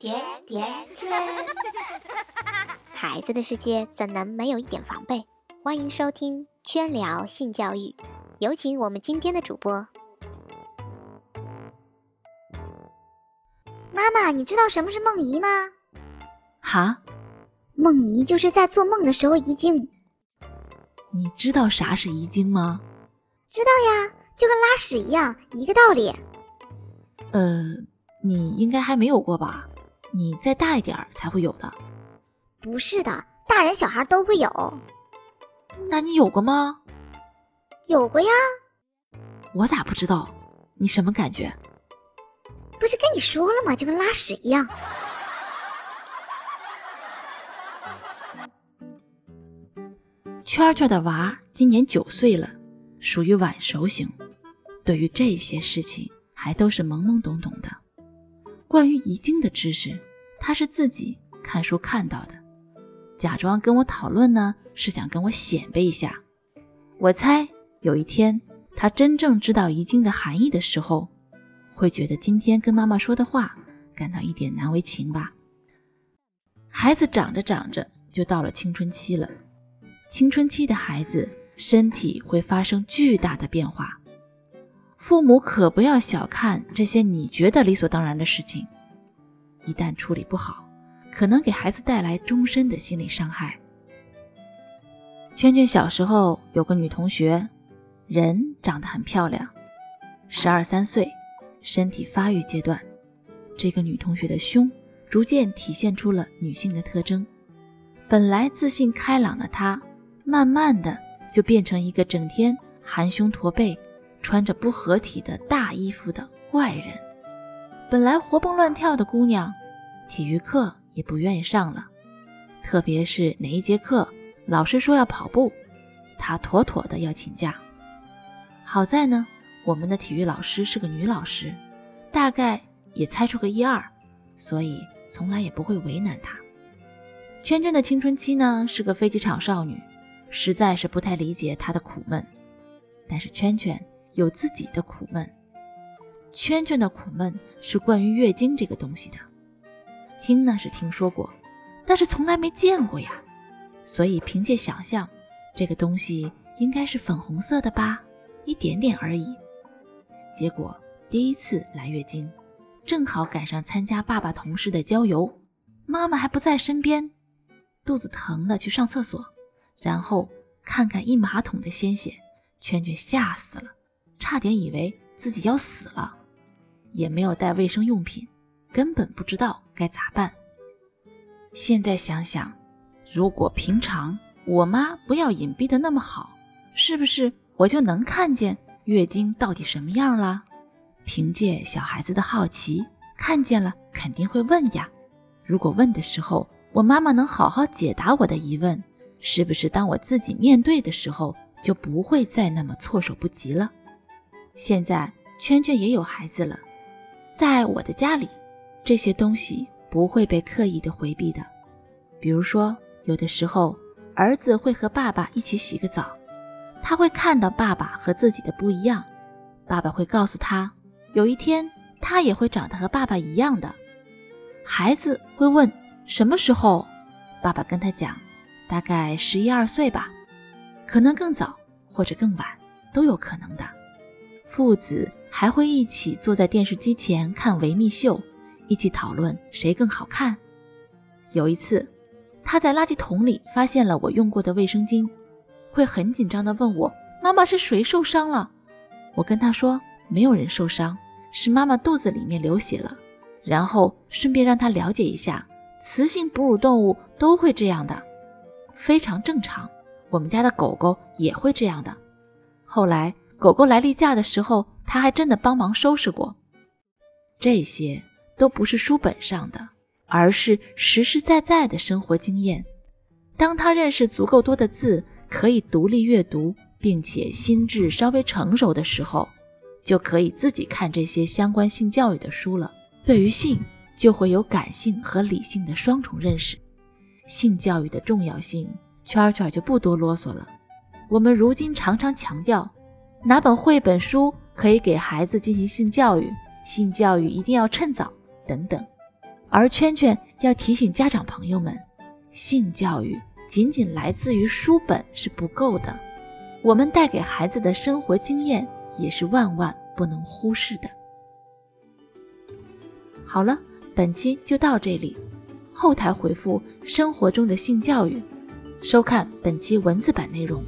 甜甜圈，孩子的世界怎能没有一点防备？欢迎收听圈聊性教育，有请我们今天的主播。妈妈，你知道什么是梦遗吗？哈，梦遗就是在做梦的时候遗精。你知道啥是遗精吗？知道呀，就跟拉屎一样，一个道理。呃，你应该还没有过吧？你再大一点儿才会有的。不是的，大人小孩都会有。那你有过吗？有过呀。我咋不知道？你什么感觉？不是跟你说了吗？就跟拉屎一样。圈圈的娃今年九岁了，属于晚熟型，对于这些事情还都是懵懵懂懂的。关于遗精的知识，他是自己看书看到的，假装跟我讨论呢，是想跟我显摆一下。我猜有一天他真正知道遗精的含义的时候，会觉得今天跟妈妈说的话感到一点难为情吧。孩子长着长着就到了青春期了，青春期的孩子身体会发生巨大的变化。父母可不要小看这些你觉得理所当然的事情，一旦处理不好，可能给孩子带来终身的心理伤害。圈圈小时候有个女同学，人长得很漂亮，十二三岁，身体发育阶段。这个女同学的胸逐渐体现出了女性的特征，本来自信开朗的她，慢慢的就变成一个整天含胸驼背。穿着不合体的大衣服的怪人，本来活蹦乱跳的姑娘，体育课也不愿意上了。特别是哪一节课老师说要跑步，她妥妥的要请假。好在呢，我们的体育老师是个女老师，大概也猜出个一二，所以从来也不会为难她。圈圈的青春期呢，是个飞机场少女，实在是不太理解她的苦闷。但是圈圈。有自己的苦闷，圈圈的苦闷是关于月经这个东西的。听呢是听说过，但是从来没见过呀。所以凭借想象，这个东西应该是粉红色的吧，一点点而已。结果第一次来月经，正好赶上参加爸爸同事的郊游，妈妈还不在身边，肚子疼的去上厕所，然后看看一马桶的鲜血，圈圈吓死了。差点以为自己要死了，也没有带卫生用品，根本不知道该咋办。现在想想，如果平常我妈不要隐蔽的那么好，是不是我就能看见月经到底什么样了？凭借小孩子的好奇，看见了肯定会问呀。如果问的时候，我妈妈能好好解答我的疑问，是不是当我自己面对的时候，就不会再那么措手不及了？现在圈圈也有孩子了，在我的家里，这些东西不会被刻意的回避的。比如说，有的时候儿子会和爸爸一起洗个澡，他会看到爸爸和自己的不一样，爸爸会告诉他，有一天他也会长得和爸爸一样的。孩子会问什么时候，爸爸跟他讲，大概十一二岁吧，可能更早或者更晚都有可能的。父子还会一起坐在电视机前看维密秀，一起讨论谁更好看。有一次，他在垃圾桶里发现了我用过的卫生巾，会很紧张地问我：“妈妈是谁受伤了？”我跟他说：“没有人受伤，是妈妈肚子里面流血了。”然后顺便让他了解一下，雌性哺乳动物都会这样的，非常正常。我们家的狗狗也会这样的。后来。狗狗来例假的时候，他还真的帮忙收拾过。这些都不是书本上的，而是实实在在的生活经验。当他认识足够多的字，可以独立阅读，并且心智稍微成熟的时候，就可以自己看这些相关性教育的书了。对于性，就会有感性和理性的双重认识。性教育的重要性，圈圈就不多啰嗦了。我们如今常常强调。哪本绘本书可以给孩子进行性教育？性教育一定要趁早，等等。而圈圈要提醒家长朋友们，性教育仅仅来自于书本是不够的，我们带给孩子的生活经验也是万万不能忽视的。好了，本期就到这里。后台回复“生活中的性教育”，收看本期文字版内容。